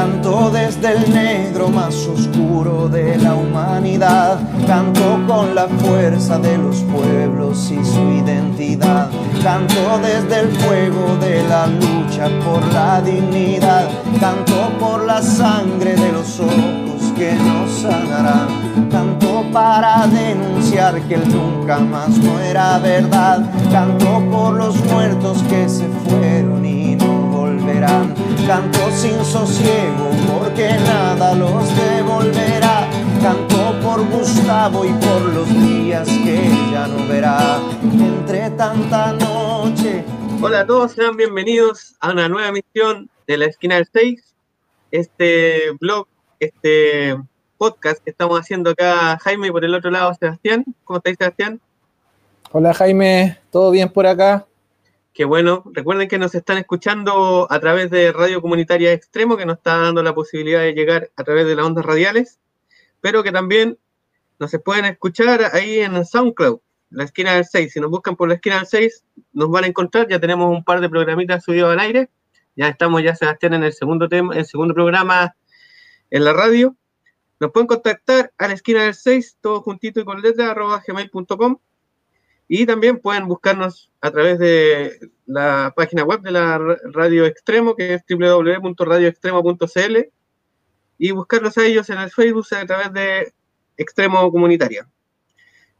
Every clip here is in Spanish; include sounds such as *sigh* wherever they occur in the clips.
Canto desde el negro más oscuro de la humanidad. Canto con la fuerza de los pueblos y su identidad. Canto desde el fuego de la lucha por la dignidad. Canto por la sangre de los ojos que nos sanarán. Canto para denunciar que el nunca más no era verdad. Canto por los muertos que se fueron y no volverán. Canto sin sosiego porque nada los devolverá. Canto por Gustavo y por los días que ya no verá. Entre tanta noche. Hola a todos, sean bienvenidos a una nueva emisión de la esquina del 6. Este blog, este podcast que estamos haciendo acá, Jaime, y por el otro lado, Sebastián. ¿Cómo estáis, Sebastián? Hola, Jaime. ¿Todo bien por acá? Qué bueno. Recuerden que nos están escuchando a través de Radio Comunitaria Extremo, que nos está dando la posibilidad de llegar a través de las ondas radiales, pero que también nos pueden escuchar ahí en SoundCloud, la esquina del 6. Si nos buscan por la esquina del 6, nos van a encontrar. Ya tenemos un par de programitas subidos al aire. Ya estamos, ya Sebastián, en el segundo, tema, el segundo programa en la radio. Nos pueden contactar a la esquina del 6, todo juntito y con letra, arroba gmail.com. Y también pueden buscarnos a través de la página web de la Radio Extremo, que es www.radioextremo.cl, y buscarlos a ellos en el Facebook a través de Extremo Comunitaria.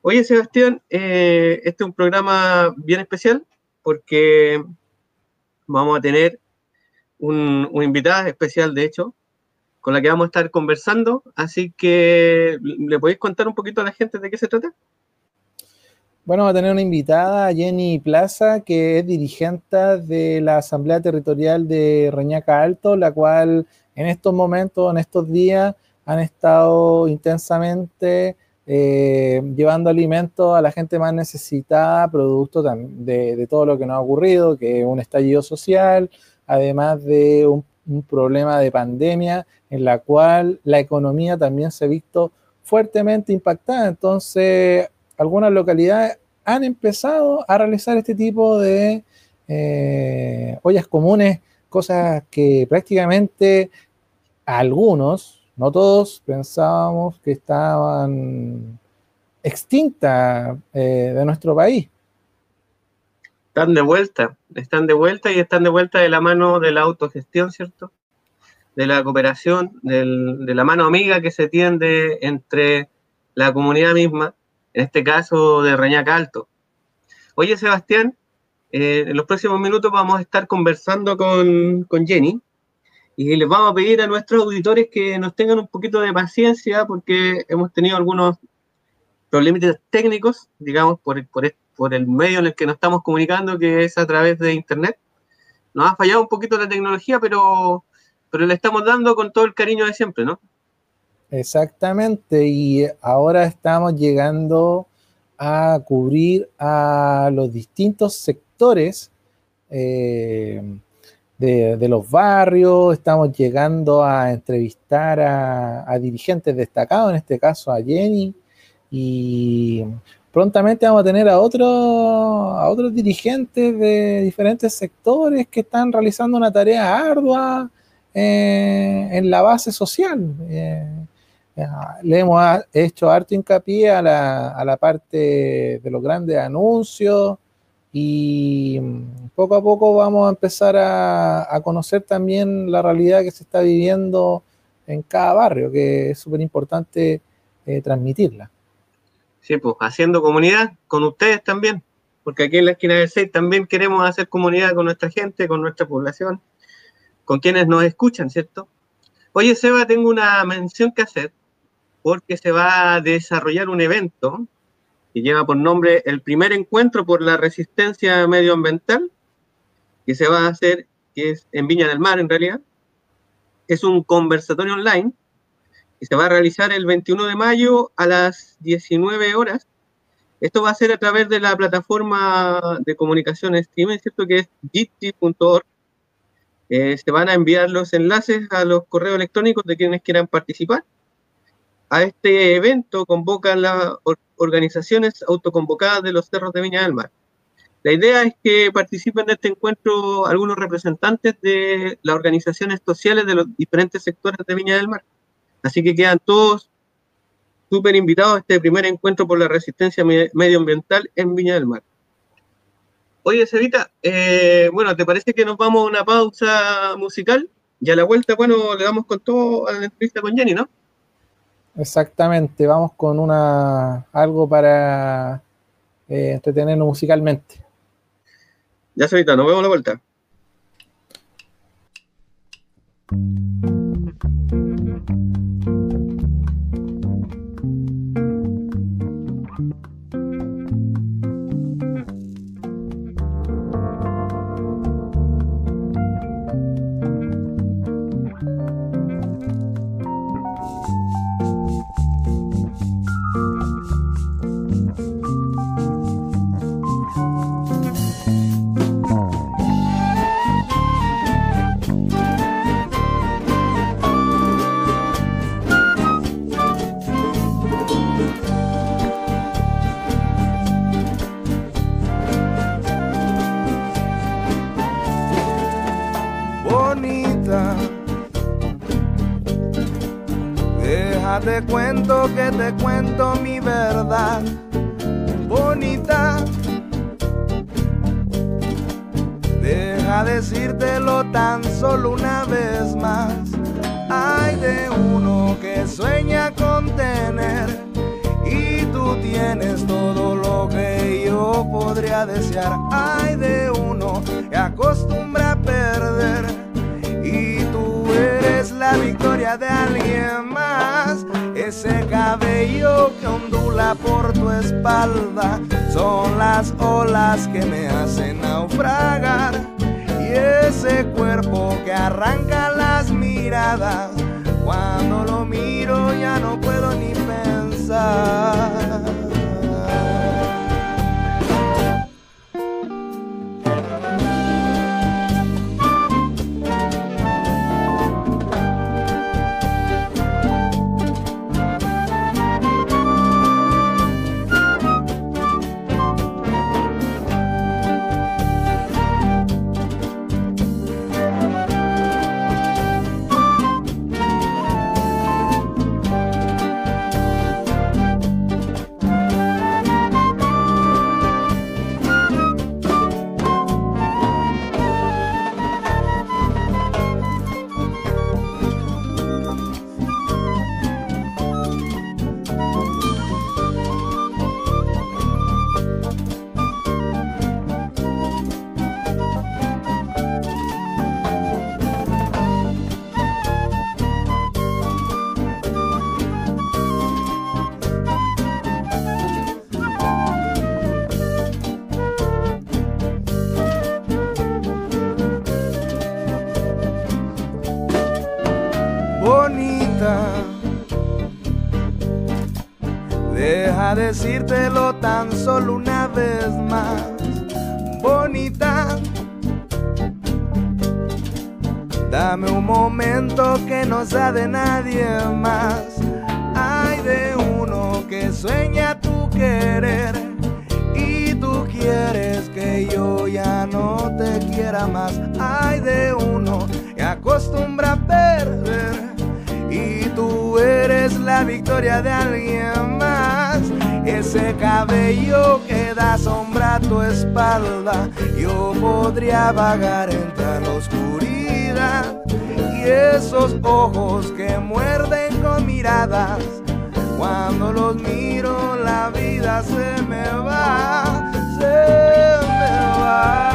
Oye, Sebastián, eh, este es un programa bien especial porque vamos a tener un, un invitado especial, de hecho, con la que vamos a estar conversando. Así que, ¿le podéis contar un poquito a la gente de qué se trata? Bueno, vamos a tener una invitada, Jenny Plaza, que es dirigente de la Asamblea Territorial de Reñaca Alto, la cual en estos momentos, en estos días, han estado intensamente eh, llevando alimentos a la gente más necesitada, producto de, todo lo que nos ha ocurrido, que es un estallido social, además de un problema de pandemia en la cual la economía también se ha visto fuertemente impactada. Entonces, algunas localidades han empezado a realizar este tipo de eh, ollas comunes, cosas que prácticamente algunos, no todos, pensábamos que estaban extintas eh, de nuestro país. Están de vuelta, están de vuelta y están de vuelta de la mano de la autogestión, ¿cierto? de la cooperación, de la mano amiga que se tiende entre la comunidad misma, en este caso de Reñaca Alto. Oye, Sebastián, eh, en los próximos minutos vamos a estar conversando con, Jenny y les vamos a pedir a nuestros auditores que nos tengan un poquito de paciencia porque hemos tenido algunos problemas técnicos, digamos, por, por, por el medio en el que nos estamos comunicando, que es a través de Internet. Nos ha fallado un poquito la tecnología, pero pero le estamos dando con todo el cariño de siempre, ¿no? Exactamente, y ahora estamos llegando a cubrir a los distintos sectores eh, de, los barrios, estamos llegando a entrevistar a, dirigentes destacados, en este caso a Jenny, y prontamente vamos a tener a, otros a otros dirigentes de diferentes sectores que están realizando una tarea ardua eh, en la base social. Eh, le hemos hecho harto hincapié a la, a la parte de los grandes anuncios y poco a poco vamos a empezar a, a conocer también la realidad que se está viviendo en cada barrio, que es súper importante eh, transmitirla. Sí, pues haciendo comunidad con ustedes también, porque aquí en la esquina del 6 también queremos hacer comunidad con nuestra gente, con nuestra población con quienes nos escuchan, ¿cierto? Oye, Seba, tengo una mención que hacer porque se va a desarrollar un evento que lleva por nombre el primer encuentro por la resistencia medioambiental, que se va a hacer, que es en Viña del Mar en realidad. Es un conversatorio online y se va a realizar el 21 de mayo a las 19 horas. Esto va a ser a través de la plataforma de comunicación streaming, ¿cierto? Que es jitsi.org eh, se van a enviar los enlaces a los correos electrónicos de quienes quieran participar. A este evento convocan las organizaciones autoconvocadas de los cerros de Viña del Mar. La idea es que participen de este encuentro algunos representantes de las organizaciones sociales de los diferentes sectores de Viña del Mar. Así que quedan todos súper invitados a este primer encuentro por la resistencia medioambiental en Viña del Mar. Oye, Cevita, eh, bueno, ¿te parece que nos vamos a una pausa musical? Y a la vuelta, bueno, le damos con todo a la entrevista con Jenny, ¿no? Exactamente, vamos con una algo para eh, entretenernos musicalmente. Ya, Cevita, nos vemos la vuelta. Que te cuento mi verdad olas que me hacen naufragar. Y ese cuerpo que arranca las miradas, cuando lo miro ya no puedo ni pensar. Decírtelo tan solo una vez más, bonita. Dame un momento que no sea de nadie más. Hay de uno que sueña tu querer y tú quieres que yo ya no te quiera más. Hay de uno que acostumbra a perder y tú eres la victoria de alguien ese cabello que da sombra a tu espalda. Yo podría vagar entre la oscuridad y esos ojos que muerden con miradas. Cuando los miro la vida se me va, se me va.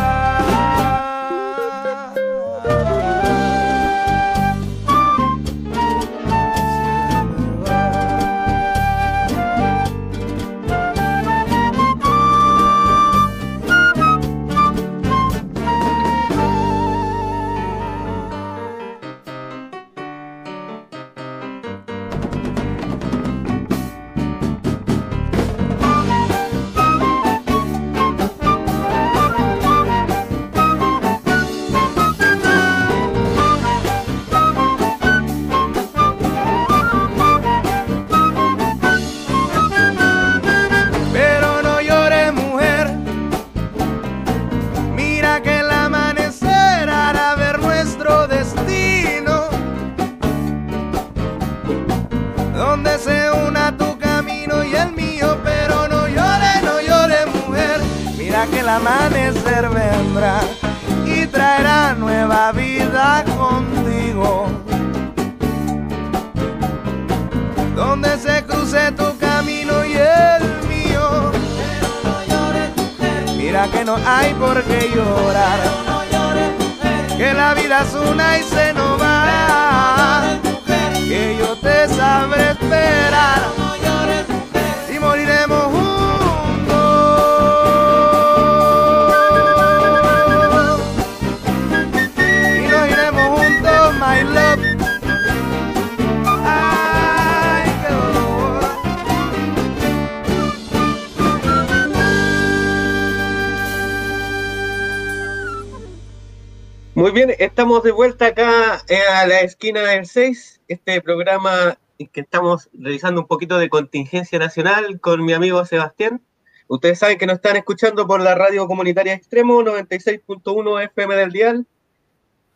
este programa en que estamos revisando un poquito de contingencia nacional con mi amigo Sebastián. Ustedes saben que nos están escuchando por la radio comunitaria Extremo 96.1 FM del Dial.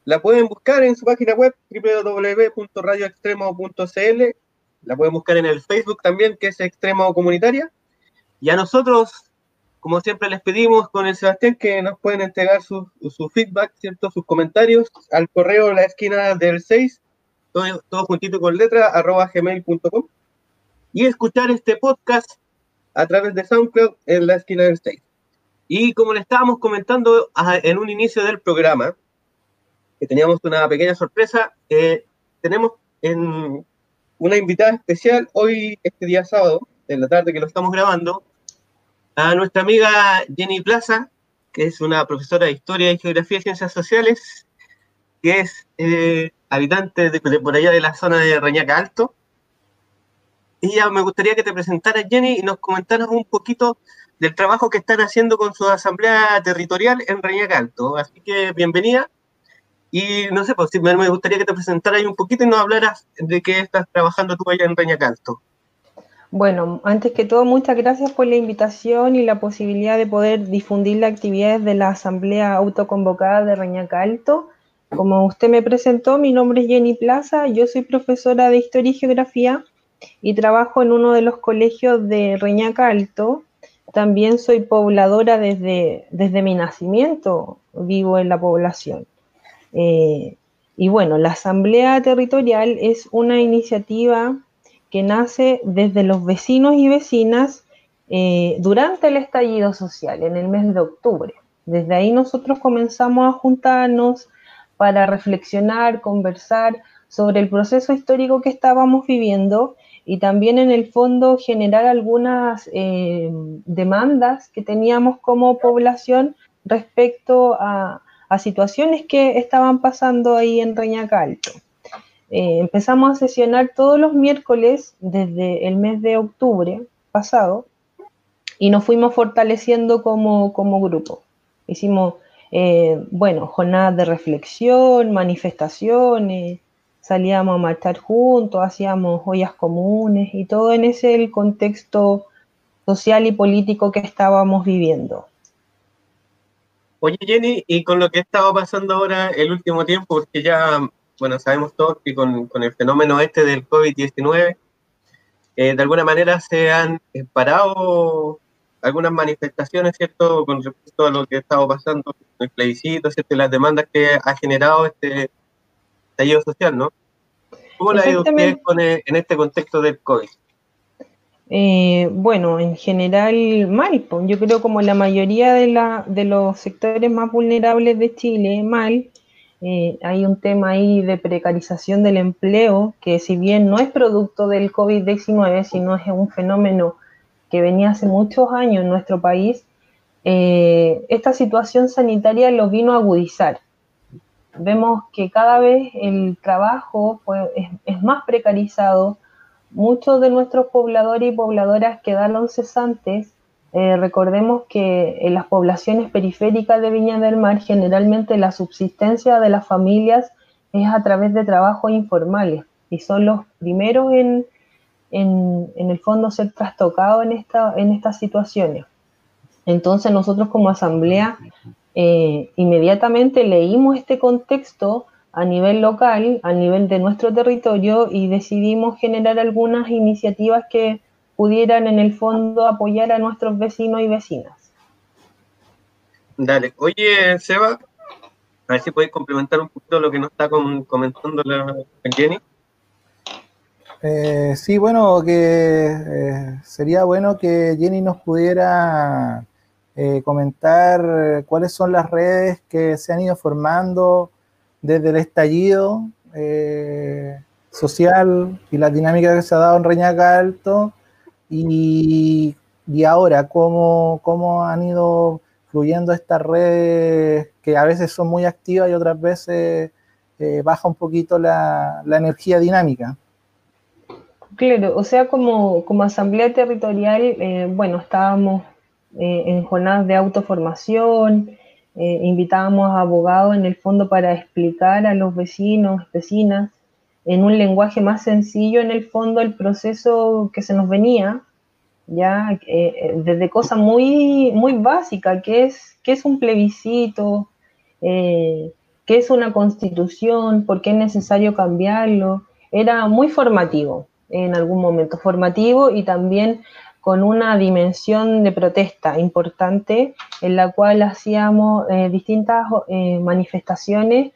La pueden buscar en su página web www.radioextremo.cl. La pueden buscar en el Facebook también, que es Extremo Comunitaria. Y a nosotros como siempre les pedimos con el Sebastián que nos pueden entregar su, su feedback, ¿cierto? sus comentarios al correo en la esquina del 6 todo, todo juntito con letra, arroba gmail.com y escuchar este podcast a través de SoundCloud en la esquina del 6. Y como le estábamos comentando en un inicio del programa, que teníamos una pequeña sorpresa, eh, tenemos en una invitada especial hoy, este día sábado, en la tarde que lo estamos grabando, a nuestra amiga Jenny Plaza, que es una profesora de Historia y Geografía y Ciencias Sociales, que es eh, habitante de, por allá de la zona de Reñaca Alto. Y ya me gustaría que te presentaras, Jenny, y nos comentaras un poquito del trabajo que están haciendo con su asamblea territorial en Reñaca Alto. Así que bienvenida. Y no sé, pues me gustaría que te presentaras un poquito y nos hablaras de qué estás trabajando tú allá en Reñaca Alto. Bueno, antes que todo, muchas gracias por la invitación y la posibilidad de poder difundir las actividades de la Asamblea Autoconvocada de Reñaca Alto. Como usted me presentó, mi nombre es Jenny Plaza, yo soy profesora de Historia y Geografía y trabajo en uno de los colegios de Reñaca Alto. También soy pobladora desde, desde mi nacimiento, vivo en la población. Eh, y bueno, la Asamblea Territorial es una iniciativa que nace desde los vecinos y vecinas eh, durante el estallido social, en el mes de octubre. Desde ahí nosotros comenzamos a juntarnos para reflexionar, conversar sobre el proceso histórico que estábamos viviendo y también en el fondo generar algunas eh, demandas que teníamos como población respecto a, situaciones que estaban pasando ahí en Reñaca Alto. Eh, empezamos a sesionar todos los miércoles desde el mes de octubre pasado y nos fuimos fortaleciendo como, grupo. Hicimos, eh, bueno, jornadas de reflexión, manifestaciones, salíamos a marchar juntos, hacíamos ollas comunes y todo en ese contexto social y político que estábamos viviendo. Oye Jenny, y con lo que estaba pasando ahora el último tiempo, porque ya bueno, sabemos todos que con, el fenómeno este del COVID-19, eh, de alguna manera se han parado algunas manifestaciones, ¿cierto?, con respecto a lo que ha estado pasando, el plebiscito, ¿cierto?, y las demandas que ha generado este estallido social, ¿no? ¿Cómo la ha ido usted eh, en este contexto del COVID? bueno, en general mal, yo creo como la mayoría de, la, de los sectores más vulnerables de Chile, mal, eh, hay un tema ahí de precarización del empleo, que si bien no es producto del COVID-19, sino es un fenómeno que venía hace muchos años en nuestro país, eh, esta situación sanitaria lo vino a agudizar. Vemos que cada vez el trabajo es, es más precarizado, muchos de nuestros pobladores y pobladoras quedaron cesantes eh, recordemos que en las poblaciones periféricas de Viña del Mar generalmente la subsistencia de las familias es a través de trabajos informales y son los primeros en, en, el fondo ser trastocados en, esta, en estas situaciones. Entonces nosotros como asamblea eh, inmediatamente leímos este contexto a nivel local, a nivel de nuestro territorio y decidimos generar algunas iniciativas que pudieran en el fondo apoyar a nuestros vecinos y vecinas. Dale. Oye, Seba, a ver si podéis complementar un poquito lo que nos está comentando la Jenny. Eh, sí, bueno, que eh, sería bueno que Jenny nos pudiera eh, comentar cuáles son las redes que se han ido formando desde el estallido social y la dinámica que se ha dado en Reñaca Alto y, ahora cómo, cómo han ido fluyendo estas redes que a veces son muy activas y otras veces eh, baja un poquito la, energía dinámica. Claro, o sea, como, asamblea territorial, eh, bueno, estábamos eh, en jornadas de autoformación, invitábamos a abogados en el fondo para explicar a los vecinos, vecinas, en un lenguaje más sencillo, en el fondo, el proceso que se nos venía, ya eh, eh, desde cosas muy, muy básicas, que es, que es un plebiscito, eh, qué es una constitución, por qué es necesario cambiarlo. Era muy formativo en algún momento, formativo y también con una dimensión de protesta importante en la cual hacíamos distintas manifestaciones,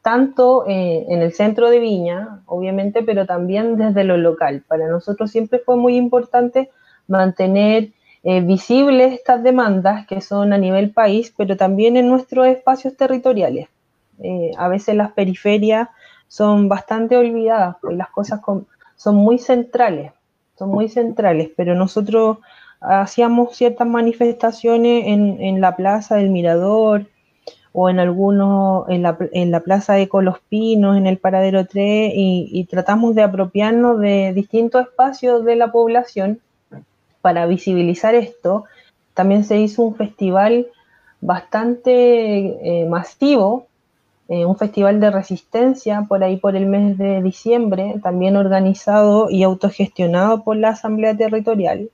tanto en el centro de Viña, obviamente, pero también desde lo local. Para nosotros siempre fue muy importante mantener eh, visibles estas demandas que son a nivel país, pero también en nuestros espacios territoriales. Eh, a veces las periferias son bastante olvidadas, pues las cosas son muy centrales, son muy centrales, pero nosotros hacíamos ciertas manifestaciones en, la Plaza del Mirador o en algunos, en la, en la Plaza Eco Los Pinos, en el Paradero 3, y, y tratamos de apropiarnos de distintos espacios de la población para visibilizar esto, también se hizo un festival bastante eh, masivo, eh, un festival de resistencia por ahí por el mes de diciembre, también organizado y autogestionado por la Asamblea Territorial.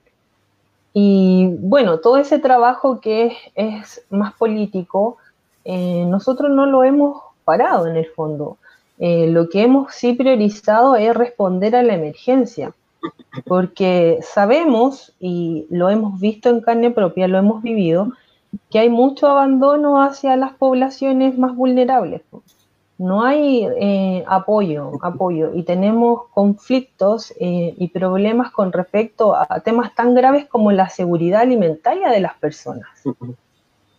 Y bueno, todo ese trabajo que es, más político, eh, nosotros no lo hemos parado en el fondo. lo que hemos sí priorizado es responder a la emergencia porque sabemos, y lo hemos visto en carne propia, lo hemos vivido, que hay mucho abandono hacia las poblaciones más vulnerables. No hay eh, apoyo, apoyo, y tenemos conflictos eh, y problemas con respecto a temas tan graves como la seguridad alimentaria de las personas.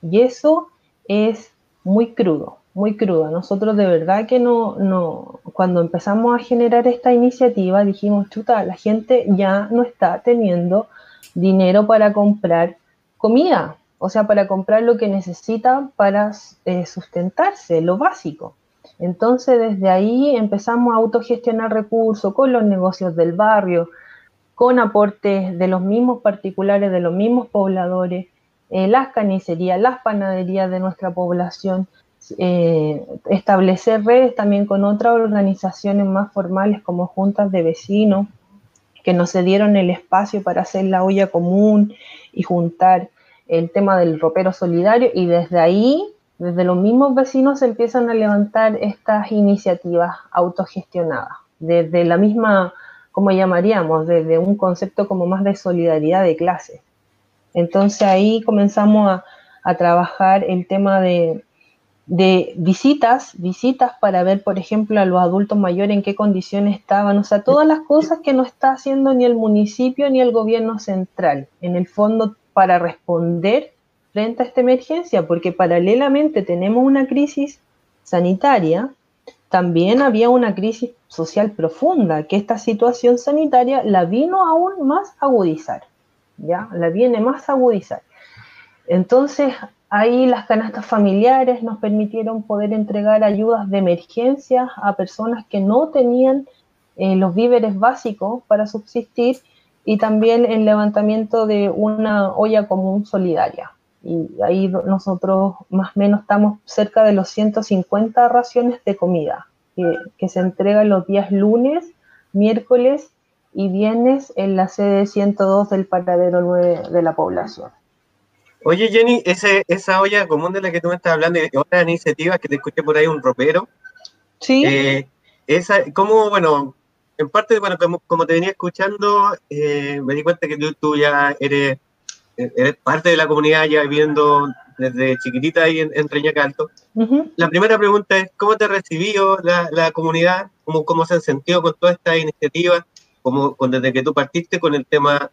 Y eso es muy crudo muy cruda. Nosotros de verdad que no, no, cuando empezamos a generar esta iniciativa dijimos, chuta, la gente ya no está teniendo dinero para comprar comida, o sea, para comprar lo que necesita para eh, sustentarse, lo básico. Entonces desde ahí empezamos a autogestionar recursos con los negocios del barrio, con aportes de los mismos particulares, de los mismos pobladores, eh, las carnicerías, las panaderías de nuestra población, eh, establecer redes también con otras organizaciones más formales como juntas de vecinos que nos cedieron el espacio para hacer la olla común y juntar el tema del ropero solidario y desde ahí, desde los mismos vecinos se empiezan a levantar estas iniciativas autogestionadas, desde la misma, como llamaríamos, desde un concepto como más de solidaridad de clase. Entonces ahí comenzamos a trabajar el tema de, de visitas, visitas para ver, por ejemplo, a los adultos mayores en qué condiciones estaban, o sea, todas las cosas que no está haciendo ni el municipio ni el gobierno central, en el fondo, para responder frente a esta emergencia, porque paralelamente tenemos una crisis sanitaria, también había una crisis social profunda, que esta situación sanitaria la vino aún más agudizar, ¿ya? La viene más agudizar. Entonces, Ahí las canastas familiares nos permitieron poder entregar ayudas de emergencia a personas que no tenían eh, los víveres básicos para subsistir y también el levantamiento de una olla común solidaria. Y ahí nosotros más o menos estamos cerca de los 150 raciones de comida que, que se entregan los días lunes, miércoles y viernes en la sede 102 del paradero 9 de la población. Oye, Jenny, ese, esa olla común de la que tú me estás hablando, y otras iniciativas que te escuché por ahí, un ropero. Sí. Eh, esa, ¿cómo, bueno, en parte, bueno, como, te venía escuchando, eh, me di cuenta que tú, ya eres, eres, parte de la comunidad, ya viviendo desde chiquitita ahí en, en Reñacalto. La primera pregunta es, ¿cómo te recibió la, la comunidad? ¿Cómo, ¿Cómo se han sentido con toda esta iniciativa? ¿Cómo, con, desde que tú partiste con el tema,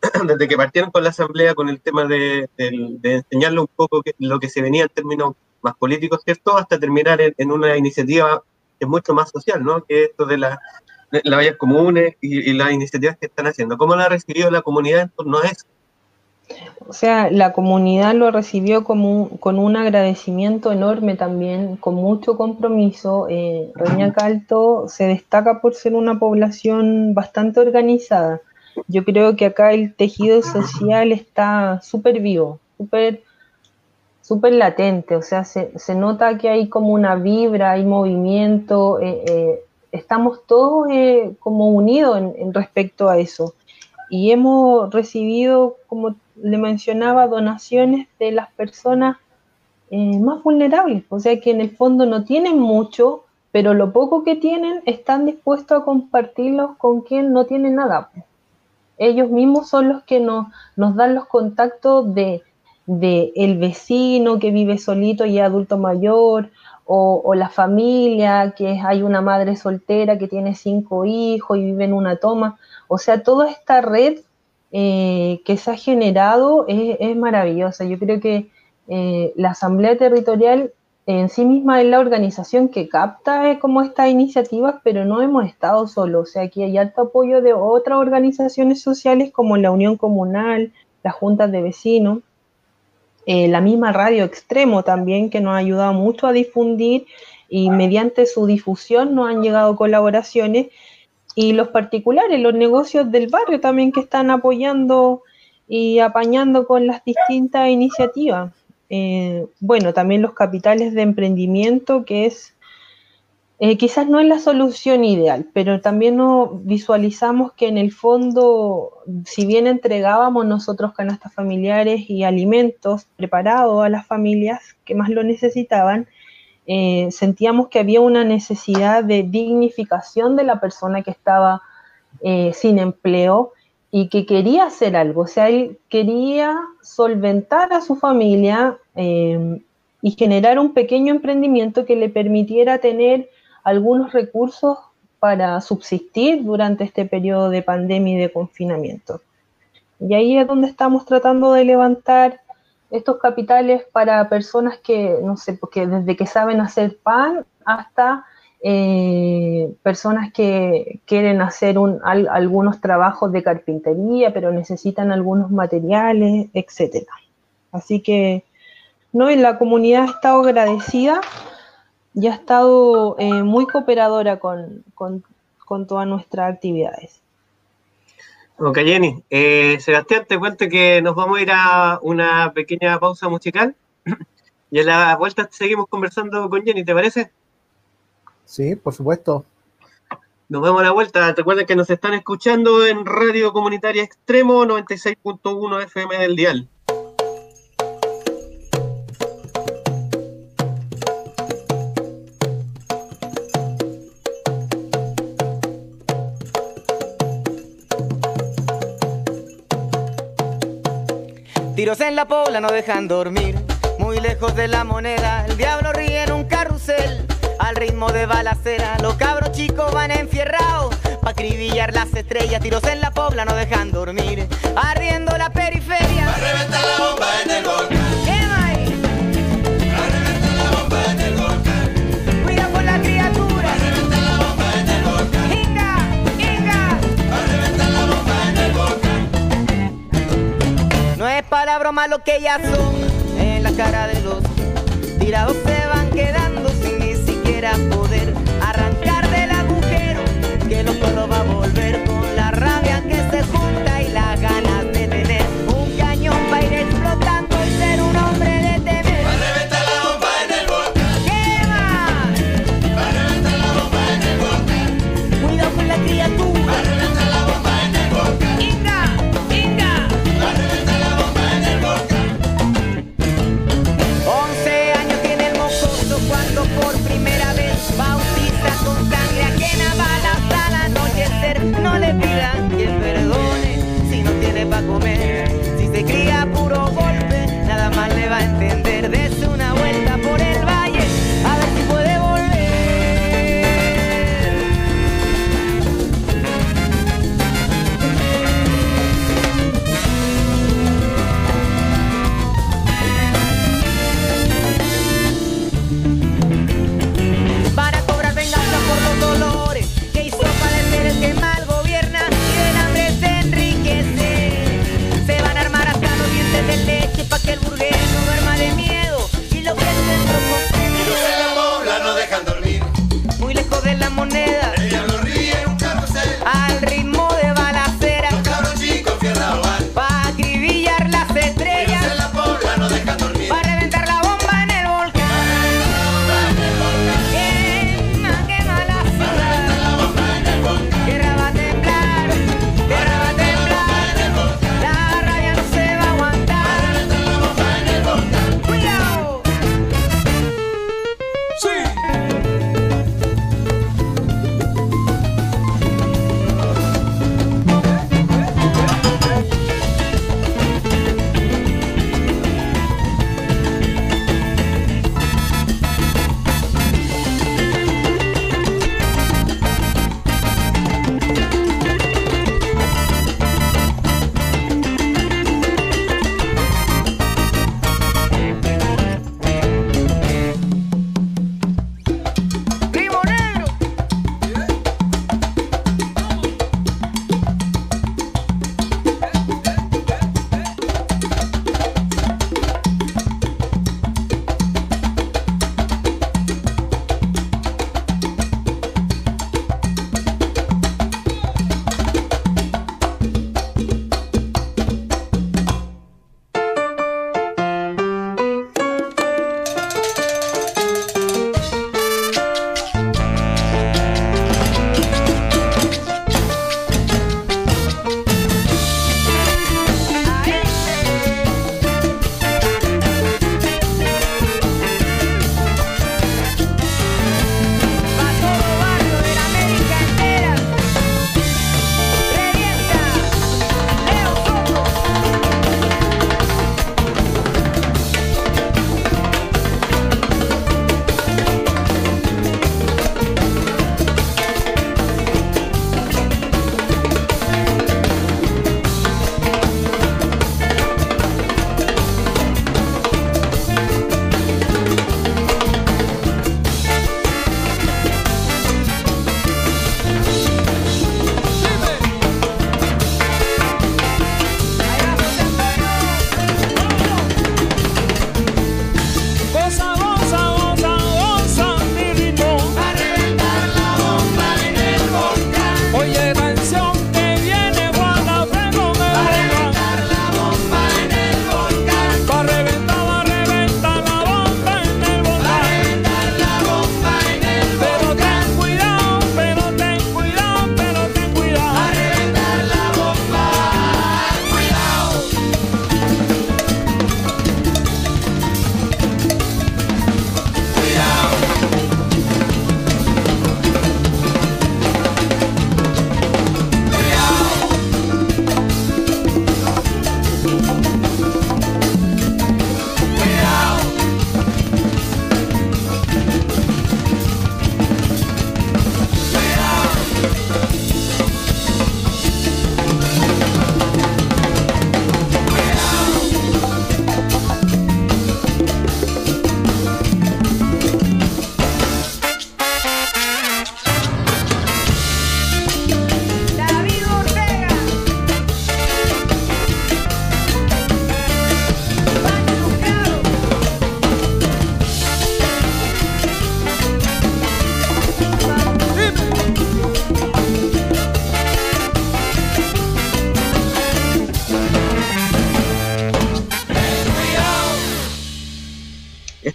*clears throat* desde que partieron con la asamblea, con el tema de, de, de enseñarle un poco que, lo que se venía en términos más políticos, ¿cierto? Hasta terminar en, en una iniciativa que es mucho más social, ¿no? Que esto de la las vallas comunes y, y, las iniciativas que están haciendo. ¿Cómo la ha recibido la comunidad en torno a eso? O sea, la comunidad lo recibió como un, con un agradecimiento enorme también, con mucho compromiso. Eh, Reñaca se destaca por ser una población bastante organizada. Yo creo que acá el tejido social está súper vivo, súper súper latente, o sea, se, se, nota que hay como una vibra, hay movimiento, eh, eh, estamos todos eh, como unidos en, respecto a eso. Y hemos recibido, como le mencionaba, donaciones de las personas eh, más vulnerables, o sea que en el fondo no tienen mucho, pero lo poco que tienen están dispuestos a compartirlos con quien no tiene nada. Ellos mismos son los que nos, dan los contactos de el vecino que vive solito y es adulto mayor, o, la familia, que hay una madre soltera que tiene cinco hijos y vive en una toma. O sea, toda esta red eh, que se ha generado es, es, maravillosa. Yo creo que eh, la Asamblea Territorial en sí misma es la organización que capta eh, como estas iniciativas, pero no hemos estado solos. O sea, aquí hay alto apoyo de otras organizaciones sociales como la Unión Comunal, las juntas de vecinos eh, la misma Radio Extremo también, que nos ha ayudado mucho a difundir y mediante su difusión nos han llegado colaboraciones y los particulares, los negocios del barrio también que están apoyando y apañando con las distintas iniciativas. Eh, bueno, también los capitales de emprendimiento, que es eh, quizás no es la solución ideal, pero también no visualizamos que en el fondo, si bien entregábamos nosotros canastas familiares y alimentos preparados a las familias que más lo necesitaban, eh, sentíamos que había una necesidad de dignificación de la persona que estaba eh, sin empleo y que quería hacer algo, o sea, él quería solventar a su familia y generar un pequeño emprendimiento que le permitiera tener algunos recursos para subsistir durante este periodo de pandemia y de confinamiento. Y ahí es donde estamos tratando de levantar estos capitales para personas que, no sé, porque desde que saben hacer pan hasta eh, personas que quieren hacer un, al, algunos trabajos de carpintería, pero necesitan algunos materiales, etc. Así que, no, y la comunidad ha estado agradecida y ha estado eh, muy cooperadora con, con, con, todas nuestras actividades. Ok, Jenny. Eh, Sebastián, te cuento que nos vamos a ir a una pequeña pausa musical *clears throat* y a la vuelta seguimos conversando con Jenny, ¿te parece? Sí, por supuesto. Nos vemos a la vuelta. Recuerden que nos están escuchando en Radio Comunitaria Extremo 96.1 FM del Dial. Tiros en la pobla no dejan dormir. Muy lejos de la moneda, el diablo ríe en un carrusel. Al ritmo de balacera, los cabros chicos van enfierrados. Pa' acribillar las estrellas, tiros en la pobla no dejan dormir. Arriendo la periferia. Va reventar la bomba en el. Es para broma lo que ya son. En la cara de los tirados se van quedando sin ni siquiera poder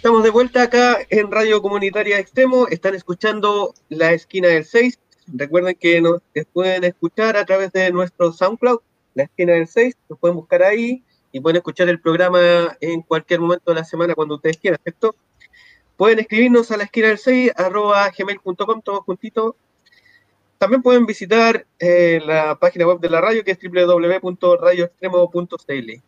Estamos de vuelta acá en Radio Comunitaria Extremo. Están escuchando La Esquina del 6. Recuerden que nos pueden escuchar a través de nuestro SoundCloud, La Esquina del 6. Nos pueden buscar ahí y pueden escuchar el programa en cualquier momento de la semana cuando ustedes quieran, ¿cierto? Pueden escribirnos a la esquina del 6, arroba gmail.com, todos juntitos. También pueden visitar eh, la página web de la radio, que es www.radioextremo.cl.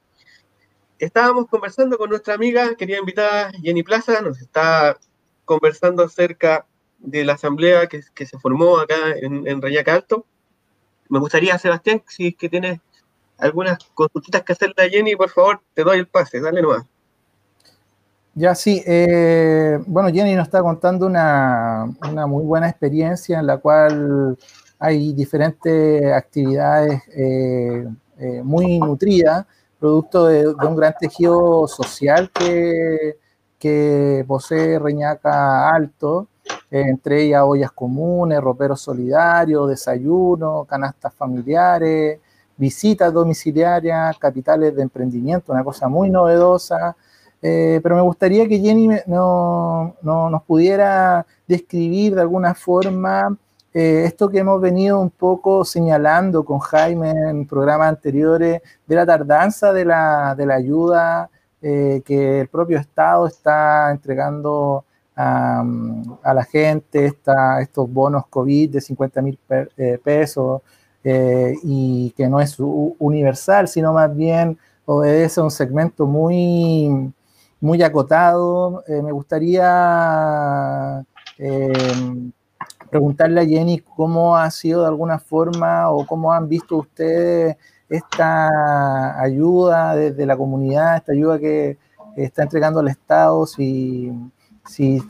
Estábamos conversando con nuestra amiga, querida invitada Jenny Plaza, nos está conversando acerca de la asamblea que, se formó acá en, en Alto. Me gustaría, Sebastián, si es que tienes algunas consultitas que hacerle a Jenny, por favor, te doy el pase, dale nomás. Ya sí, eh, bueno, Jenny nos está contando una, una, muy buena experiencia en la cual hay diferentes actividades eh, eh, muy nutridas, producto de, un gran tejido social que, que posee Reñaca Alto, entre ellas ollas comunes, roperos solidarios, desayuno, canastas familiares, visitas domiciliarias, capitales de emprendimiento, una cosa muy novedosa. Eh, pero me gustaría que Jenny no, no, nos pudiera describir de alguna forma eh, esto que hemos venido un poco señalando con Jaime en programas anteriores de la tardanza de la, de la ayuda eh, que el propio Estado está entregando a, a la gente, esta, estos bonos COVID de 50 mil pesos y que no es universal, sino más bien obedece a un segmento muy muy acotado. Eh, me gustaría eh, preguntarle a Jenny cómo ha sido de alguna forma o cómo han visto ustedes esta ayuda desde la comunidad, esta ayuda que está entregando el Estado, si, si,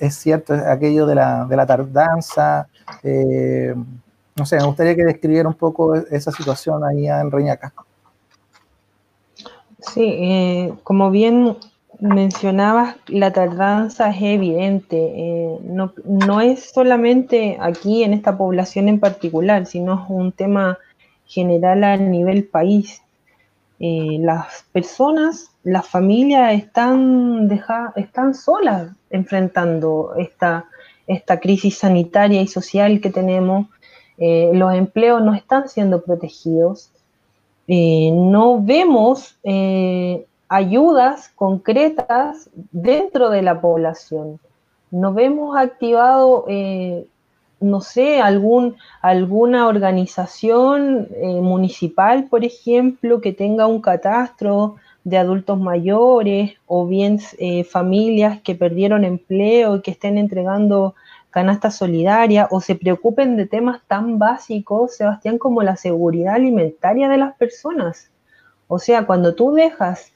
es, cierto aquello de la, de la tardanza. Eh, no sé, me gustaría que describiera un poco esa situación ahí en Reñaca. Sí, eh, como bien mencionabas, la tardanza es evidente. Eh, no, no, es solamente aquí en esta población en particular, sino es un tema general a nivel país. Eh, las personas, las familias están, deja, están solas enfrentando esta, esta crisis sanitaria y social que tenemos. los empleos no están siendo protegidos eh, no vemos eh, ayudas concretas dentro de la población. No vemos activado, eh, no sé, algún, alguna organización eh, municipal, por ejemplo, que tenga un catastro de adultos mayores o bien eh, familias que perdieron empleo y que estén entregando canasta solidaria o se preocupen de temas tan básicos, Sebastián, como la seguridad alimentaria de las personas. O sea, cuando tú dejas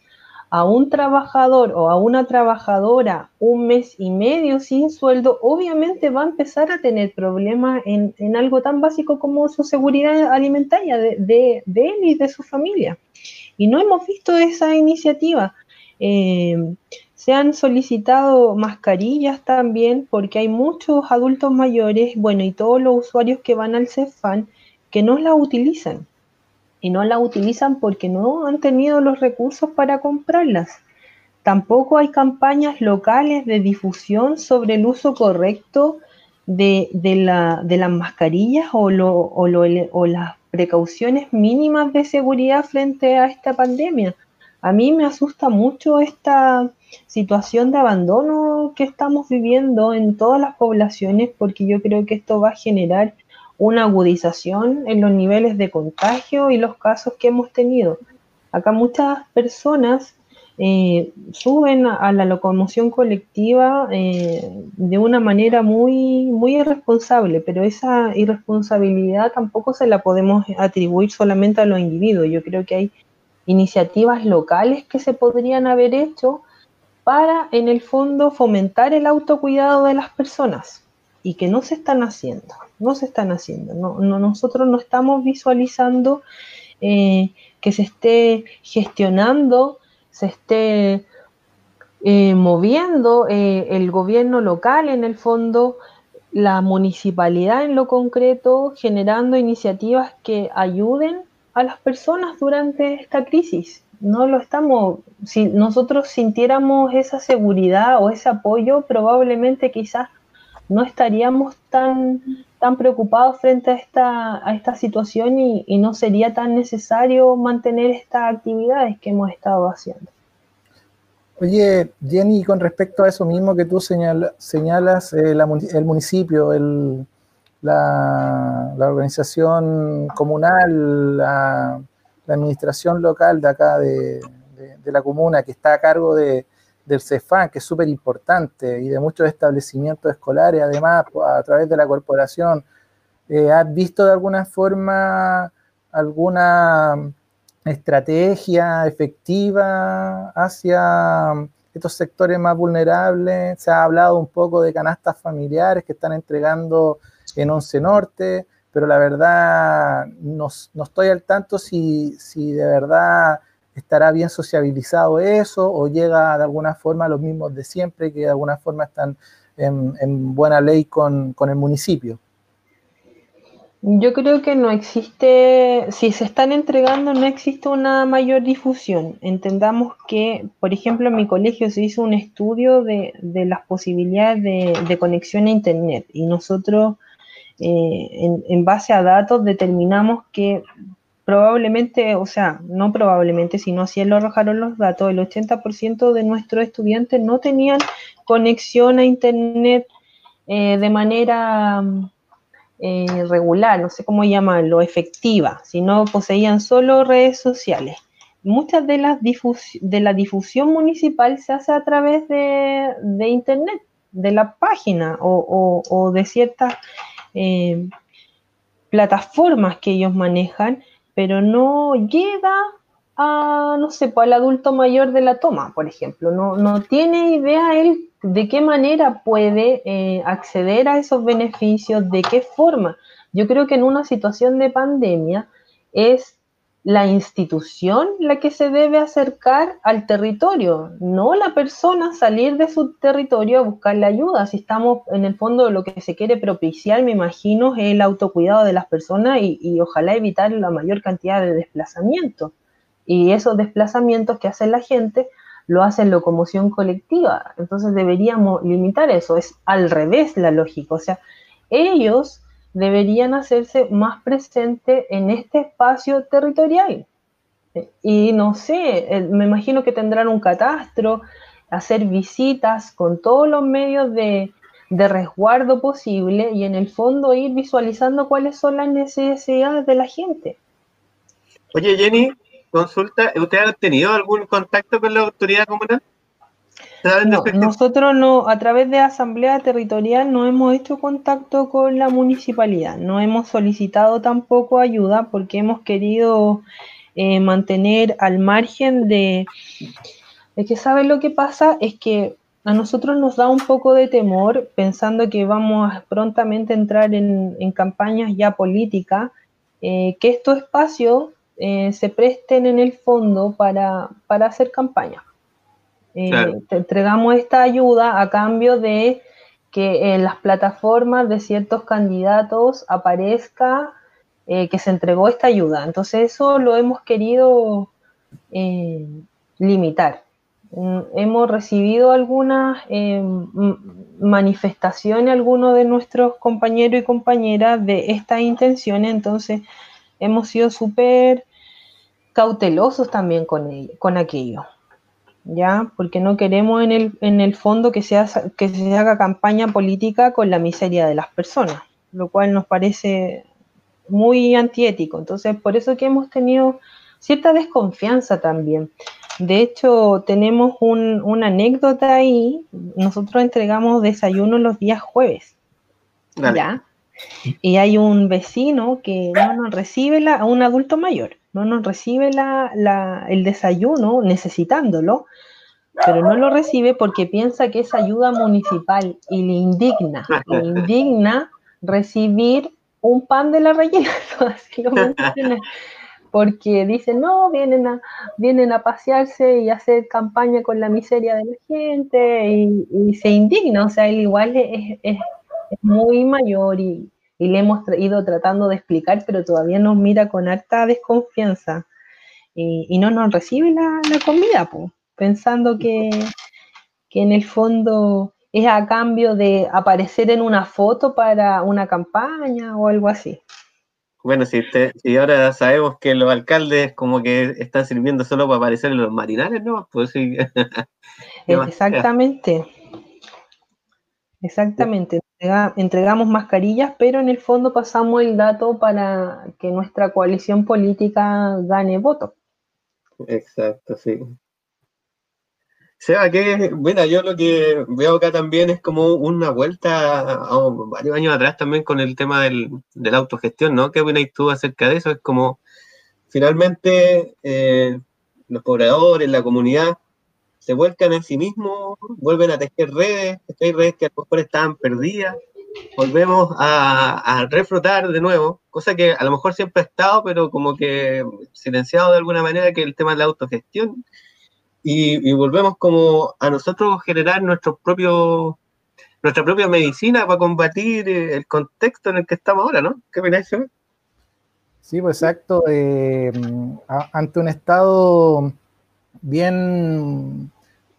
a un trabajador o a una trabajadora un mes y medio sin sueldo, obviamente va a empezar a tener problemas en, en algo tan básico como su seguridad alimentaria de, de, de, él y de su familia. Y no hemos visto esa iniciativa. Eh, se han solicitado mascarillas también porque hay muchos adultos mayores, bueno, y todos los usuarios que van al CEFAN que no la utilizan. Y no la utilizan porque no han tenido los recursos para comprarlas. Tampoco hay campañas locales de difusión sobre el uso correcto de, de, la, de las mascarillas o, lo, o, o las precauciones mínimas de seguridad frente a esta pandemia. A mí me asusta mucho esta situación de abandono que estamos viviendo en todas las poblaciones porque yo creo que esto va a generar una agudización en los niveles de contagio y los casos que hemos tenido. Acá muchas personas eh, suben a, la locomoción colectiva eh, de una manera muy, muy irresponsable, pero esa irresponsabilidad tampoco se la podemos atribuir solamente a los individuos. Yo creo que hay iniciativas locales que se podrían haber hecho para, en el fondo, fomentar el autocuidado de las personas y que no se están haciendo, no se están haciendo. No, no nosotros no estamos visualizando eh, que se esté gestionando, se esté eh, moviendo eh, el gobierno local en el fondo, la municipalidad en lo concreto, generando iniciativas que ayuden a las personas durante esta crisis. no lo estamos, si nosotros sintiéramos esa seguridad o ese apoyo, probablemente quizás no estaríamos tan, tan preocupados frente a esta, a esta situación y, y no sería tan necesario mantener estas actividades que hemos estado haciendo. Oye, Jenny, con respecto a eso mismo que tú señala- señalas, eh, el municipio, el- la, la organización comunal, la, administración local de acá de- de la comuna que está a cargo de, del CEFAN, que es súper importante, y de muchos establecimientos escolares, además, a través de la corporación, eh, ¿has visto de alguna forma alguna estrategia efectiva hacia estos sectores más vulnerables. Se ha hablado un poco de canastas familiares que están entregando en Once Norte, pero la verdad no, no estoy al tanto si, si de verdad estará bien sociabilizado eso o llega de alguna forma a los mismos de siempre que de alguna forma están en, en buena ley con, con el municipio. Yo creo que no existe, si se están entregando, no existe una mayor difusión. Entendamos que, por ejemplo, en mi colegio se hizo un estudio de, de las posibilidades de, conexión a Internet y nosotros, eh, en base a datos, determinamos que probablemente, o sea, no probablemente, sino así lo arrojaron los datos, el 80% de nuestros estudiantes no tenían conexión a Internet eh, de manera eh, regular, no sé cómo llamarlo, efectiva, sino poseían solo redes sociales. Muchas de, las de la difusión municipal se hace a través de, Internet, de la página o de ciertas eh, plataformas que ellos manejan, pero no llega a, no sé, pues, al adulto mayor de la toma, por ejemplo. No, no tiene idea él de qué manera puede eh, acceder a esos beneficios, de qué forma. Yo creo que en una situación de pandemia es la institución la que se debe acercar al territorio, no la persona salir de su territorio a buscarle ayuda. Si estamos en el fondo lo que se quiere propiciar, me imagino, es el autocuidado de las personas y, y ojalá evitar la mayor cantidad de desplazamientos. Y esos desplazamientos que hace la gente lo hace en locomoción colectiva. Entonces deberíamos limitar eso. Es al revés la lógica. O sea, ellos deberían hacerse más presentes en este espacio territorial. Y no sé, eh, me imagino que tendrán un catastro, hacer visitas con todos los medios de, resguardo posible y en el fondo ir visualizando cuáles son las necesidades de la gente. Oye, Jenny, consulta, ¿usted ha tenido algún contacto con la autoridad comunal? ¿Saben No, nosotros no, a través de Asamblea Territorial no hemos hecho contacto con la municipalidad, no hemos solicitado tampoco ayuda porque hemos querido eh, mantener al margen de... Que, ¿sabes lo que pasa? Es que a nosotros nos da un poco de temor pensando que vamos a prontamente entrar en, en campañas ya políticas, eh, que estos espacios eh, se presten en el fondo para, para hacer campaña. Eh. Te entregamos esta ayuda a cambio de que en las plataformas de ciertos candidatos aparezca eh, que se entregó esta ayuda. Entonces eso lo hemos querido eh, limitar. Mm, Hemos recibido algunas eh, manifestaciones, algunos de nuestros compañeros y compañeras de estas intenciones, entonces hemos sido súper cautelosos también con, con aquello. ¿Ya? Porque no queremos en el, en el fondo que se, haga, que se haga campaña política con la miseria de las personas, lo cual nos parece muy antiético. Entonces, por eso que hemos tenido cierta desconfianza también. De hecho, tenemos un, una anécdota ahí. Nosotros entregamos desayuno los días jueves. Dale. ¿ya? Y hay un vecino que no nos recibe, la, un adulto mayor, no nos recibe la, la, el desayuno necesitándolo, pero no lo recibe porque piensa que es ayuda municipal y le indigna, le indigna recibir un pan de la rellena, *laughs* porque dice, no, vienen a, vienen a pasearse y hacer campaña con la miseria de la gente y, y se indigna, o sea, él igual es, es, es muy mayor y, y, le hemos ido tratando de explicar, pero todavía nos mira con harta desconfianza. y, y no nos recibe la, la comida, pues, pensando que, que en el fondo es a cambio de aparecer en una foto para una campaña o algo así. Bueno, si, te- si ahora sabemos que los alcaldes como que están sirviendo solo para aparecer en los marinales, ¿no? Pues sí. *laughs* Exactamente. Exactamente. Entrega- entregamos mascarillas, pero en el fondo pasamos el dato para que nuestra coalición política gane votos. Exacto, sí. Seba, que, bueno, yo lo que veo acá también es como una vuelta a, varios años atrás también con el tema del, de la autogestión, ¿no? ¿Qué opinas tú acerca de eso? Es como, finalmente, eh, los pobladores, la comunidad, se vuelcan en sí mismos, vuelven a tejer redes, hay redes que a lo mejor estaban perdidas, volvemos a, a reflotar de nuevo, cosa que a lo mejor siempre ha estado, pero como que silenciado de alguna manera, que es el tema de la autogestión, y, volvemos como a nosotros generar nuestros propios nuestra propia medicina para combatir eh, el contexto en el que estamos ahora, ¿no? ¿Qué opináis? Sí, pues exacto. eh, ante un estado bien,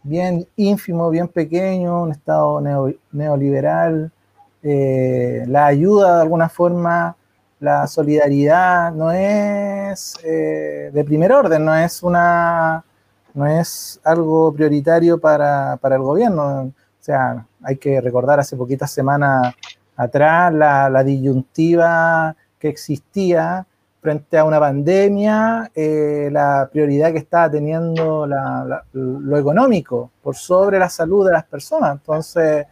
bien ínfimo, bien pequeño, un estado neo- neoliberal, eh, la ayuda de alguna forma, la solidaridad no es eh, de primer orden, no es una no es algo prioritario para, para el gobierno. O sea, hay que recordar hace poquitas semanas atrás la, la disyuntiva que existía frente a una pandemia, eh, la prioridad que estaba teniendo lo económico por sobre la salud de las personas. Entonces,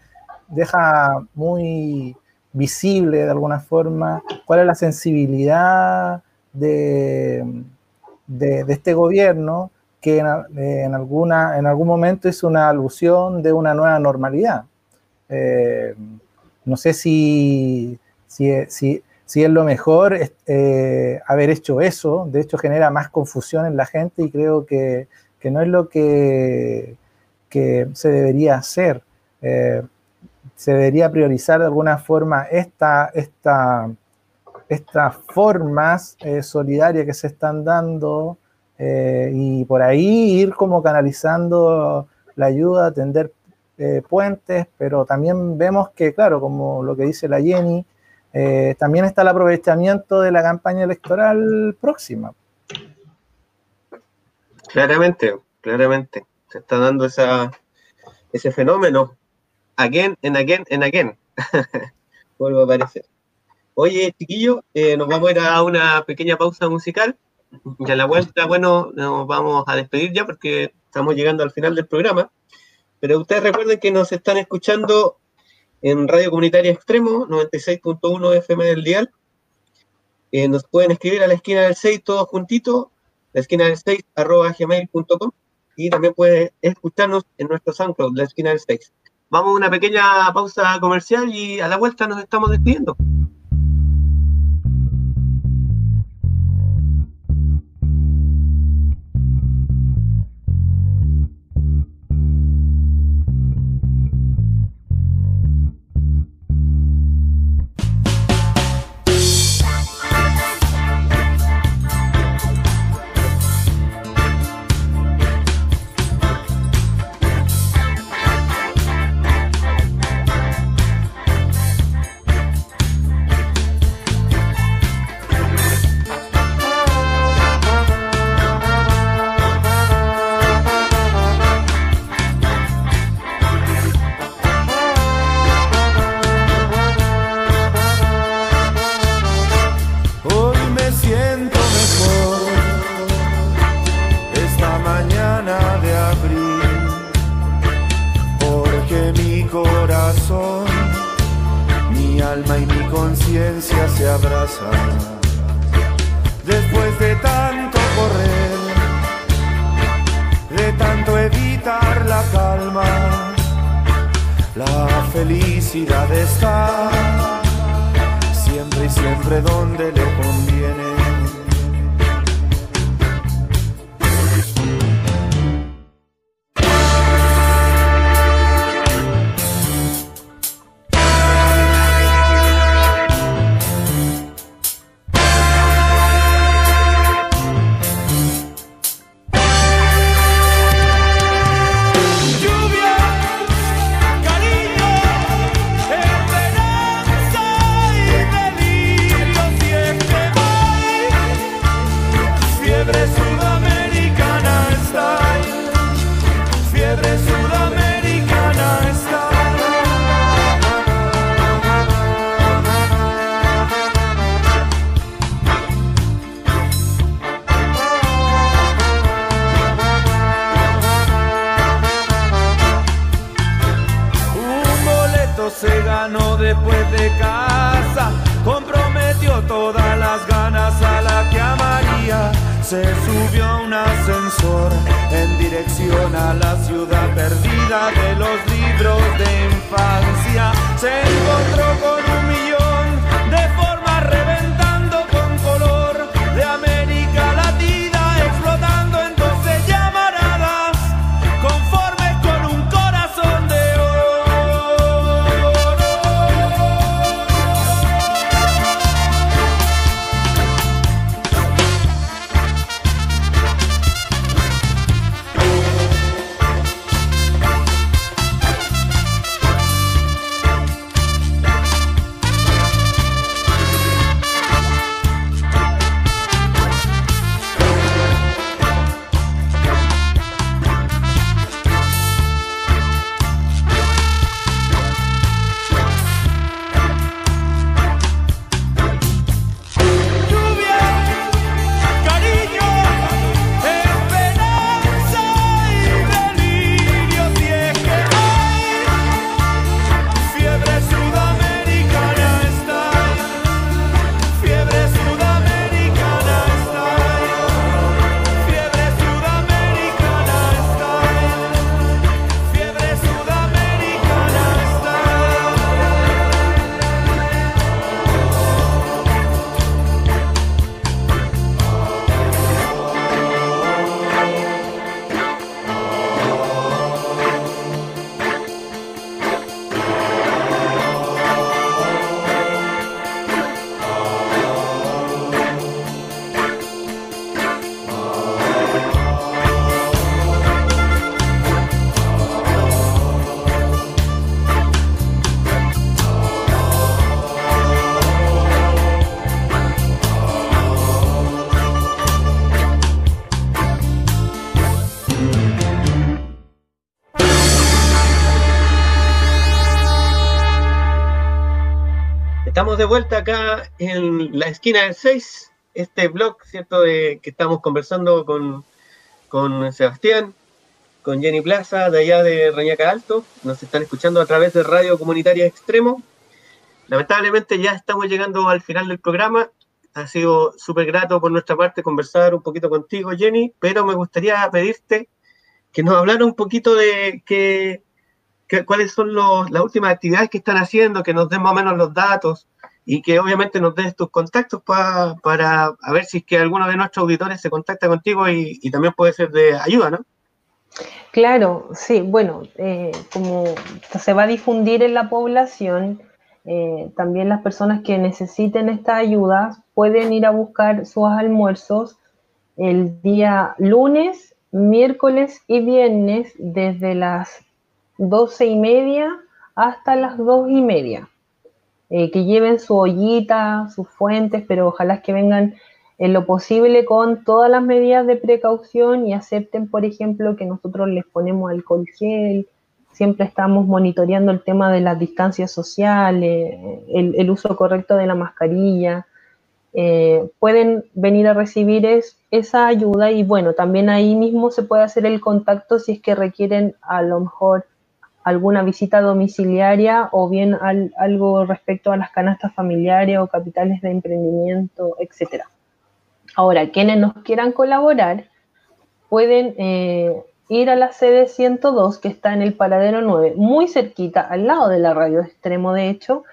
deja muy visible de alguna forma cuál es la sensibilidad de, de- este gobierno que en, alguna, en algún momento hizo una alusión de una nueva normalidad. Eh, no sé si, si- si es lo mejor eh, haber hecho eso, de hecho genera más confusión en la gente y creo que, que no es lo que, que se debería hacer. Eh, se debería priorizar de alguna forma esta, esta, estas formas eh, solidarias que se están dando y por ahí ir como canalizando la ayuda, tender puentes, pero también vemos que, claro, como lo que dice la Jenny, eh, también está el aprovechamiento de la campaña electoral próxima. Claramente, claramente. Se está dando esa, ese fenómeno. Again, en again, en again. *laughs* Vuelvo a aparecer. Oye, chiquillo, eh, nos vamos a ir a una pequeña pausa musical. Y a la vuelta, bueno, nos vamos a despedir ya porque estamos llegando al final del programa. Pero ustedes recuerden que nos están escuchando en Radio Comunitaria Extremo, 96.1 FM del Dial. Eh, nos pueden escribir a la esquina del 6 todos juntitos, la esquina del 6 arroba gmail.com y también puede escucharnos en nuestro SoundCloud, la esquina del 6. Vamos a una pequeña pausa comercial y a la vuelta nos estamos despidiendo. De vuelta acá en la esquina del 6, este blog, ¿cierto? De, que estamos conversando con, con Sebastián, con Jenny Plaza, de allá de Reñaca Alto. Nos están escuchando a través de Radio Comunitaria Extremo. Lamentablemente ya estamos llegando al final del programa. Ha sido súper grato por nuestra parte conversar un poquito contigo, Jenny, pero me gustaría pedirte que nos hablara un poquito de qué, qué- cuáles son los- las últimas actividades que están haciendo, que nos den más o menos los datos y que obviamente nos des tus contactos pa- para a ver si es que alguno de nuestros auditores se contacta contigo y, también puede ser de ayuda, ¿no? Claro, sí, bueno, eh, como se va a difundir en la población, eh, también las personas que necesiten esta ayuda pueden ir a buscar sus almuerzos el día lunes, miércoles y viernes desde las doce y media hasta las dos y media. Eh, que lleven su ollita, sus fuentes, pero ojalá que vengan en lo posible con todas las medidas de precaución y acepten, por ejemplo, que nosotros les ponemos alcohol gel, siempre estamos monitoreando el tema de las distancias sociales, el, uso correcto de la mascarilla. Eh, pueden venir a recibir es- esa ayuda y bueno, también ahí mismo se puede hacer el contacto si es que requieren a lo mejor alguna visita domiciliaria o bien al- algo respecto a las canastas familiares o capitales de emprendimiento, etcétera. Ahora, quienes nos quieran colaborar pueden eh, ir a la sede 102 que está en el paradero 9, muy cerquita, al lado de la radio extremo de hecho,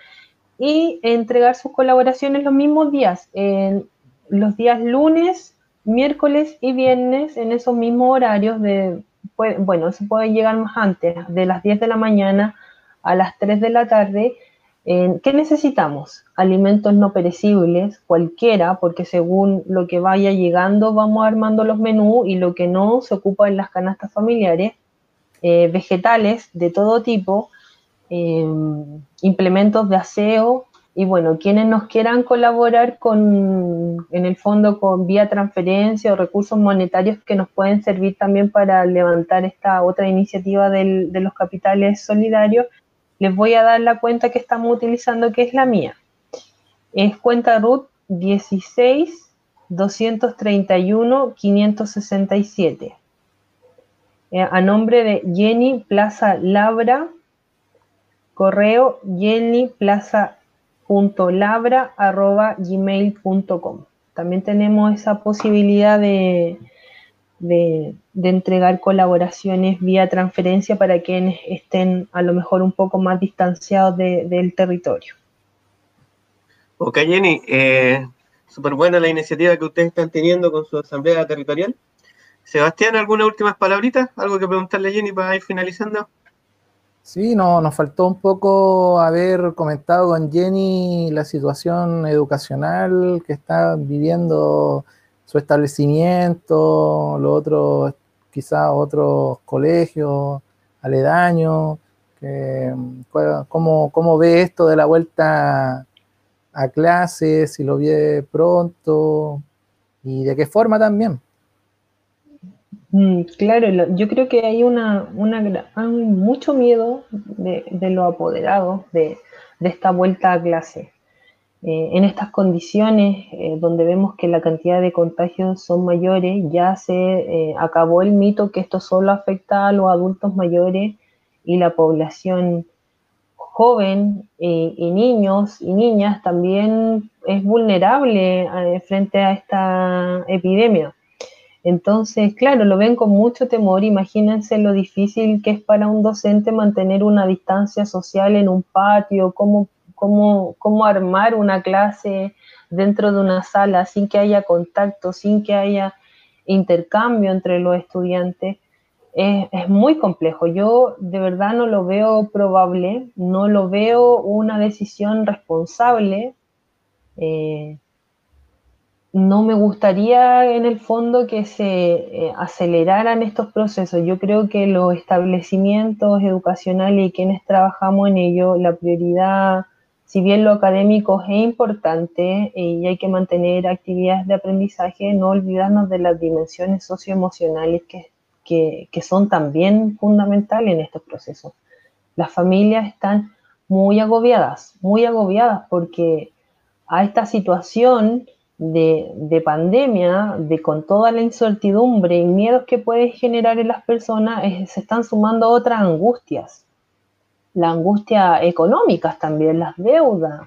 y entregar sus colaboraciones los mismos días, en los días lunes, miércoles y viernes, en esos mismos horarios de, bueno, se puede llegar más antes, de las 10 de la mañana a las 3 de la tarde. Eh, ¿Qué necesitamos? Alimentos no perecibles, cualquiera, porque según lo que vaya llegando vamos armando los menús y lo que no se ocupa en las canastas familiares, eh, vegetales de todo tipo, eh, implementos de aseo y bueno, quienes nos quieran colaborar con, en el fondo con vía transferencia o recursos monetarios que nos pueden servir también para levantar esta otra iniciativa del- de los capitales solidarios, les voy a dar la cuenta que estamos utilizando, que es la mía. Es cuenta RUT 16 231 567. Eh, a nombre de Jenny Plaza Labra, correo jennyplaza.labra.gmail.com. También tenemos esa posibilidad de, de, de entregar colaboraciones vía transferencia para quienes estén a lo mejor un poco más distanciados de- del territorio. Ok, Jenny, eh, súper buena la iniciativa que ustedes están teniendo con su asamblea territorial. Sebastián, ¿algunas últimas palabritas? ¿Algo que preguntarle a Jenny para ir finalizando? Sí, no, nos faltó un poco haber comentado con Jenny la situación educacional que está viviendo su establecimiento, los otros, quizás otros colegios aledaños, que, cómo, cómo ve esto de la vuelta a clases, si lo ve pronto y de qué forma también. Mm, claro, yo creo que hay una, una hay mucho miedo de, de los apoderados de, esta vuelta a clase. Eh, en estas condiciones eh, donde vemos que la cantidad de contagios son mayores, ya se eh, acabó el mito que esto solo afecta a los adultos mayores y la población joven y niños y niñas también es vulnerable frente a esta epidemia. Entonces, claro, lo ven con mucho temor. Imagínense lo difícil que es para un docente mantener una distancia social en un patio, cómo, cómo, cómo armar una clase dentro de una sala sin que haya contacto, sin que haya intercambio entre los estudiantes. Es, muy complejo. Yo de verdad no lo veo probable, no lo veo una decisión responsable. Eh, no me gustaría en el fondo que se eh, aceleraran estos procesos. Yo creo que los establecimientos educacionales y quienes trabajamos en ello, la prioridad, si bien lo académico es importante eh, y hay que mantener actividades de aprendizaje, no olvidarnos de las dimensiones socioemocionales que, son también fundamentales en estos procesos. Las familias están muy agobiadas, muy agobiadas porque a esta situación de, de, pandemia, de con toda la incertidumbre y miedos que puede generar en las personas, se están sumando otras angustias. Las angustias económicas también, las deudas,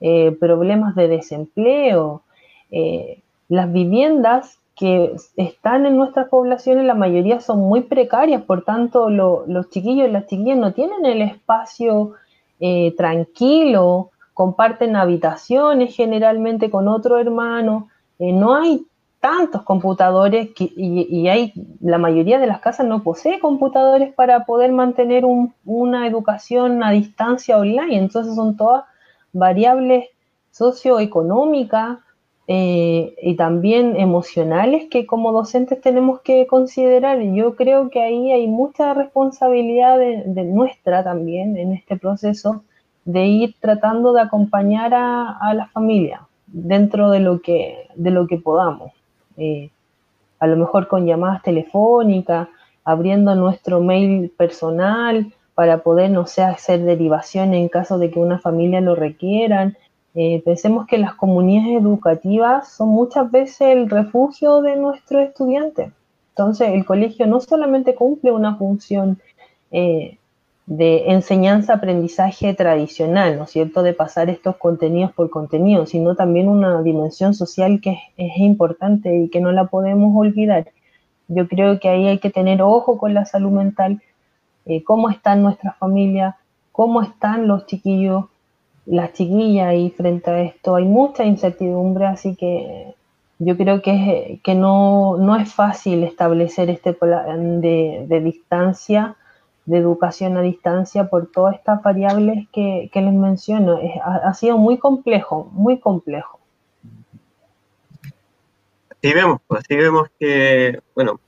eh, problemas de desempleo, eh, las viviendas que están en nuestras poblaciones, la mayoría son muy precarias, por tanto lo, los chiquillos y las chiquillas no tienen el espacio eh, tranquilo, comparten habitaciones generalmente con otro hermano, eh, no hay tantos computadores y, hay la mayoría de las casas no posee computadores para poder mantener un, una educación a distancia online, entonces son todas variables socioeconómicas eh, y también emocionales que como docentes tenemos que considerar. Yo creo que ahí hay mucha responsabilidad de nuestra también en este proceso de ir tratando de acompañar a, a la familia dentro de lo que, de lo que podamos. Eh, a lo mejor con llamadas telefónicas, abriendo nuestro mail personal para poder, no sé, hacer derivación en caso de que una familia lo requieran. Eh, pensemos que las comunidades educativas son muchas veces el refugio de nuestros estudiantes. Entonces, el colegio no solamente cumple una función eh, de enseñanza-aprendizaje tradicional, ¿no es cierto?, de pasar estos contenidos por contenido, sino también una dimensión social que es, importante y que no la podemos olvidar. Yo creo que ahí hay que tener ojo con la salud mental, eh, cómo están nuestras familias, cómo están los chiquillos, las chiquillas ahí frente a esto. Hay mucha incertidumbre, así que yo creo que, que no, no es fácil establecer este plan de, de distancia de educación a distancia por todas estas variables que, que les menciono. Ha, sido muy complejo, muy complejo. Así vemos, así vemos que, bueno,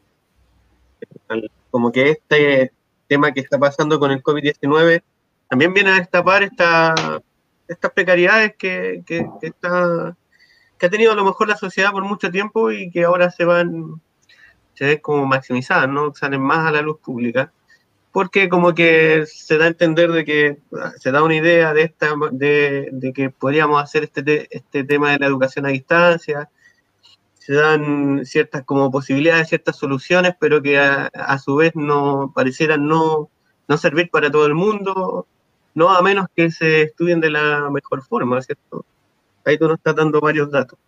como que este tema que está pasando con el COVID-19 también viene a destapar esta, estas precariedades que, que, que, está, que ha tenido a lo mejor la sociedad por mucho tiempo y que ahora se van, se ven como maximizadas, ¿no? Salen más a la luz pública porque como que se da a entender de que se da una idea de esta de, que podríamos hacer este, te, este tema de la educación a distancia se dan ciertas como posibilidades ciertas soluciones pero que a, a su vez no parecieran no, no servir para todo el mundo no a menos que se estudien de la mejor forma, ¿cierto? Ahí tú nos estás dando varios datos.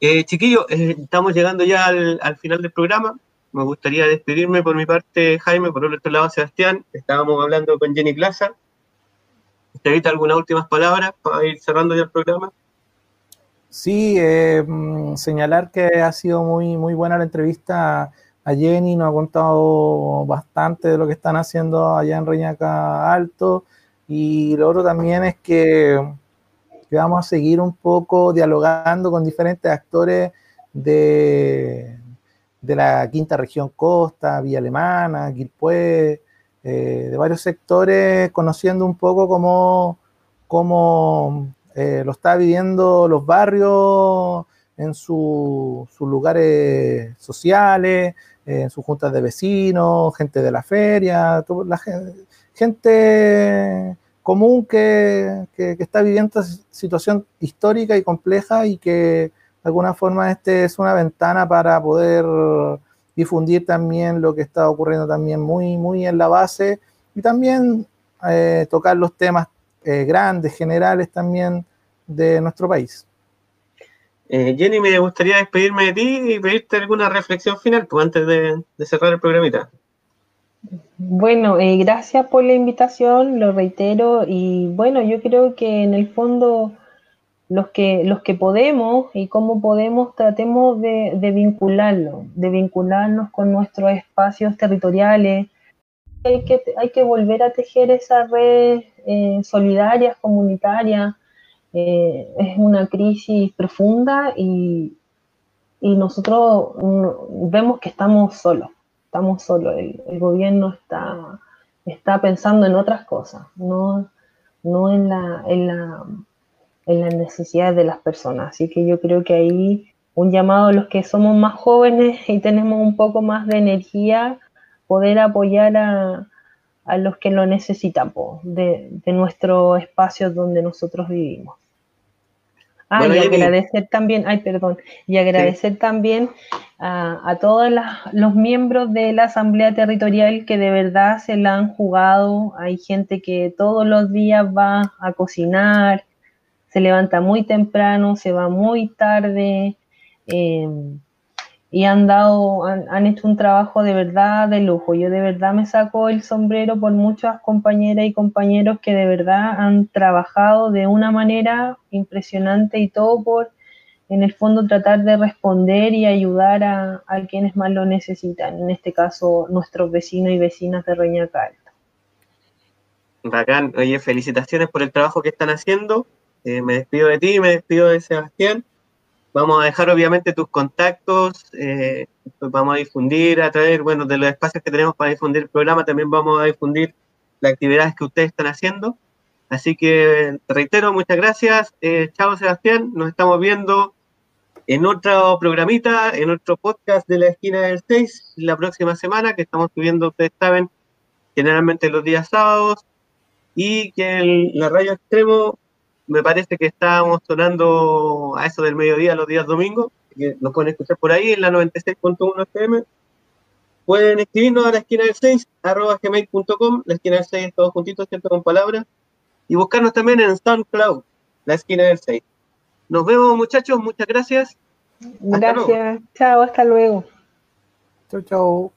Eh, chiquillos, eh, estamos llegando ya al, al final del programa. Me gustaría despedirme por mi parte, Jaime, por el otro lado, Sebastián. Estábamos hablando con Jenny Plaza. ¿Te evita algunas últimas palabras para ir cerrando ya el programa? Sí, eh, mm, señalar que ha sido muy, muy buena la entrevista a Jenny, nos ha contado bastante de lo que están haciendo allá en Reñaca Alto. Y lo otro también es que, que vamos a seguir un poco dialogando con diferentes actores de, de la quinta región costa, Villa Alemana, Quilpué, eh, de varios sectores, conociendo un poco cómo, cómo eh, lo está viviendo los barrios en su- sus lugares sociales, en sus juntas de vecinos, gente de la feria, gente común que, que- está viviendo esta situación histórica y compleja y que alguna forma este es una ventana para poder difundir también lo que está ocurriendo también muy, muy en la base y también eh, tocar los temas eh, grandes, generales también de nuestro país. Eh, Jenny, me gustaría despedirme de ti y pedirte alguna reflexión final pues, antes de, de cerrar el programita. Bueno, eh, gracias por la invitación, lo reitero, y bueno, yo creo que en el fondo los que, los que podemos y cómo podemos, tratemos de, de vincularlo, de vincularnos con nuestros espacios territoriales. Hay que, hay que volver a tejer esas redes eh, solidarias, comunitarias. Eh, es una crisis profunda y, y nosotros vemos que estamos solos estamos solos, el, el gobierno está, está pensando en otras cosas, no, no en, la, en, la, en las necesidades de las personas. Así que yo creo que ahí un llamado a los que somos más jóvenes y tenemos un poco más de energía, poder apoyar a, a los que lo necesitan po, de, de nuestros espacios donde nosotros vivimos. Ah, Bueno, y agradecer también, ay, perdón, y agradecer también a, a todos los miembros de la Asamblea Territorial que de verdad se la han jugado. Hay gente que todos los días va a cocinar, se levanta muy temprano, se va muy tarde, eh, y han dado, han, hecho un trabajo de verdad de lujo. Yo de verdad me saco el sombrero por muchas compañeras y compañeros que de verdad han trabajado de una manera impresionante y todo por, en el fondo, tratar de responder y ayudar a, quienes más lo necesitan. En este caso, nuestros vecinos y vecinas de Reñaca Alta. Bacán. Oye, felicitaciones por el trabajo que están haciendo. Eh, me despido de ti, me despido de Sebastián. Vamos a dejar obviamente tus contactos, eh, vamos a difundir a través, bueno, de los espacios que tenemos para difundir el programa, también vamos a difundir las actividades que ustedes están haciendo. Así que te reitero, muchas gracias. Eh, chao Sebastián, nos estamos viendo en otro programita, en otro podcast de la esquina del 6 la próxima semana, que estamos subiendo, ustedes saben, generalmente los días sábados, y que la radio extremo me parece que estábamos sonando a eso del mediodía los días domingos, que nos pueden escuchar por ahí en la 96.1 FM. Pueden escribirnos a la esquina del 6, arroba gmail.com, la esquina del 6 todos juntitos, siempre con palabras, y buscarnos también en SoundCloud, la esquina del 6. Nos vemos muchachos, muchas gracias. Gracias, chao, hasta luego. Chau, chau.